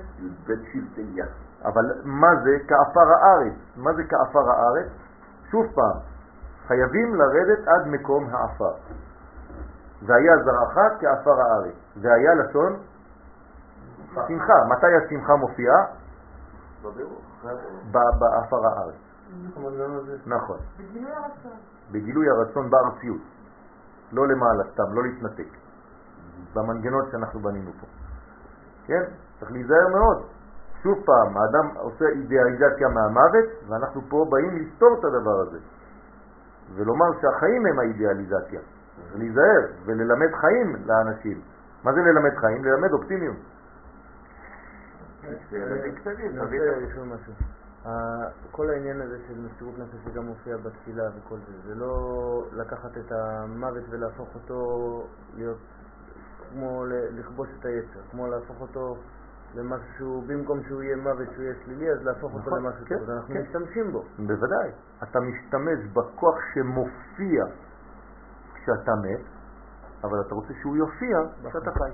אבל מה זה כעפר הארץ? מה זה כעפר הארץ? שוב פעם, חייבים לרדת עד מקום העפר. והיה זרעך כעפר הארץ. והיה לשון שמחה. מתי השמחה מופיעה? בעפר הארץ. נכון. בגילוי הרצון. בגילוי הרצון בארציות. לא למעלה סתם, לא להתנתק. במנגנון שאנחנו בנינו פה. כן? צריך להיזהר מאוד. שוב פעם, האדם עושה אידיאליזציה מהמוות, ואנחנו פה באים לסתור את הדבר הזה. ולומר שהחיים הם האידיאליזציה. צריך להיזהר וללמד חיים לאנשים. מה זה ללמד חיים? ללמד אופטימיות. משהו. ה- כל העניין הזה של מסירות נפש שגם מופיע בתפילה וכל זה, זה לא לקחת את המוות ולהפוך אותו להיות כמו לכבוש את היצר, כמו להפוך אותו למשהו שהוא, במקום שהוא יהיה מוות שהוא יהיה שלילי, אז להפוך אותו נכון, למשהו כן, טוב. אז אנחנו כן. משתמשים בו. בוודאי. אתה משתמש בכוח שמופיע כשאתה מת, אבל אתה רוצה שהוא יופיע כשאתה חי.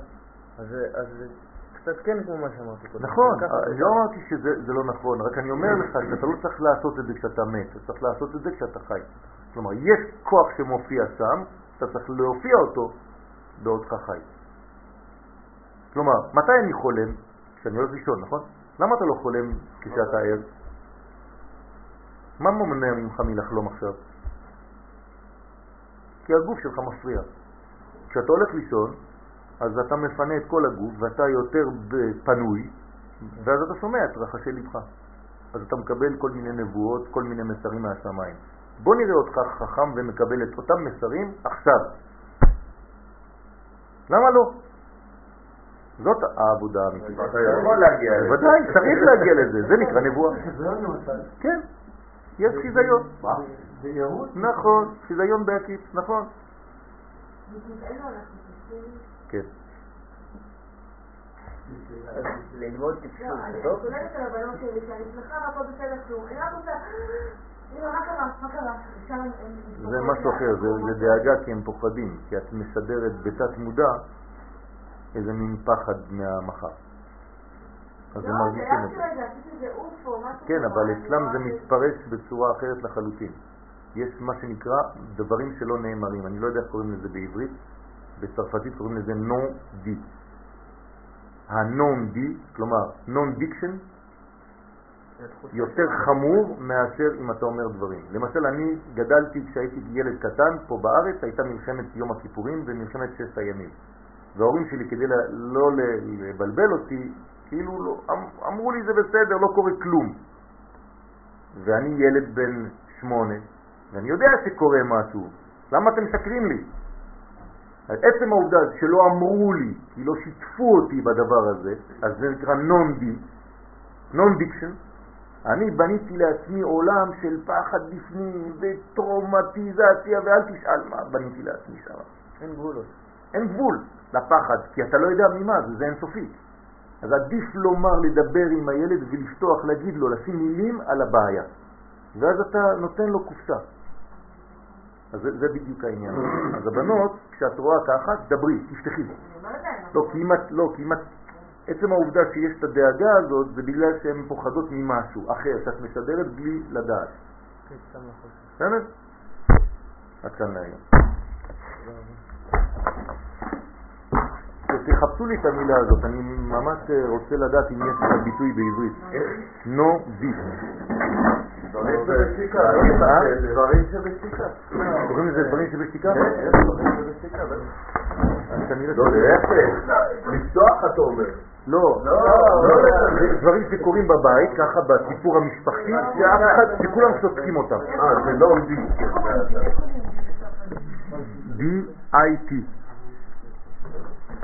אז זה- קצת כן כמו מה שאמרתי קודם. נכון, את לא אמרתי שזה זה לא נכון, רק אני אומר לך שאתה לא צריך לעשות את זה כשאתה מת, אתה צריך לעשות את זה כשאתה חי. כלומר, יש כוח שמופיע שם, אתה צריך להופיע אותו בעודך חי. כלומר, מתי אני חולם? כשאני הולך לישון, נכון? למה אתה לא חולם כשאתה ער? מה מונע ממך מלחלום עכשיו? כי הגוף שלך מפריע. כשאתה הולך לישון, אז אתה מפנה את כל הגוף ואתה יותר פנוי, ואז אתה שומע את רחשי לבך. אז אתה מקבל כל מיני נבואות, כל מיני מסרים מהשמיים. בוא נראה אותך חכם ומקבל את אותם מסרים עכשיו. למה לא? זאת העבודה האמיתית. אתה יכול להגיע לזה. בוודאי, צריך להגיע לזה, זה נקרא נבואה. למשל. כן, יש חיזיון. נכון, חיזיון בעקיף, נכון. כן. ללמוד לא, טיפשות זה טוב? שוללת על הבנות שלי שאני שמחה והכל בסדר כלום. אני רק רוצה... אמא, מה קרה? מה קרה? אפשר... זה משהו אחר, זה, זה דאגה כי הם פוחדים, כי את מסדרת בתת מודע איזה מין פחד מהמחר. אז הם לא, מרגישים את זה זה. היה רגע, עשיתי איזה אופו, משהו כן, אבל אצלם לא זה. מתפרש בצורה אחרת לחלוטין. יש מה שנקרא דברים שלא נאמרים, אני לא יודע איך קוראים לזה בעברית, בצרפתית קוראים לזה non dit. ה-non dit, כלומר non diction, יותר חמור מאשר אם אתה אומר דברים. למשל, אני גדלתי כשהייתי ילד קטן פה בארץ, הייתה מלחמת יום הכיפורים ומלחמת ששת הימים. וההורים שלי, כדי לא לבלבל אותי, כאילו לא, אמ- אמרו לי זה בסדר, לא קורה כלום. ואני ילד בן שמונה, ואני יודע שקורה משהו, למה אתם משקרים לי? עצם העובדה שלא אמרו לי, כי לא שיתפו אותי בדבר הזה, אז זה נקרא non-diction, אני בניתי לעצמי עולם של פחד בפנים וטראומטיזציה, ואל תשאל מה בניתי לעצמי שם. אין גבולות. אין גבול לפחד, כי אתה לא יודע ממה זה, זה אינסופי. אז עדיף לומר, לדבר עם הילד ולפתוח, להגיד לו, לשים מילים על הבעיה. ואז אתה נותן לו קופסה. אז זה, זה בדיוק העניין. אז הבנות, כשאת רואה ככה, דברי, תפתחי. לא, כי אם את, לא, כי אם את, עצם העובדה שיש את הדאגה הזאת, זה בגלל שהן פוחדות ממשהו אחר, שאת משדרת בלי לדעת. כן, סתם לחוש. בסדר? עד כאן להיום. תחפשו לי את המילה הזאת, אני ממש אה, רוצה לדעת אם יש את הביטוי בעברית. נו. דברים שבשתיקה, אה? לא לבטל, דברים שבשתיקה. קוראים לזה דברים שבשתיקה? כן, דברים שבשתיקה, לא, להפך, לפתוח אתה אומר. לא, לא, לא דברים שקורים בבית, ככה בסיפור המשפחתי, שאף אחד, שכולם שותקים אותם. אה, זה לא בצרפתית? D-I-T.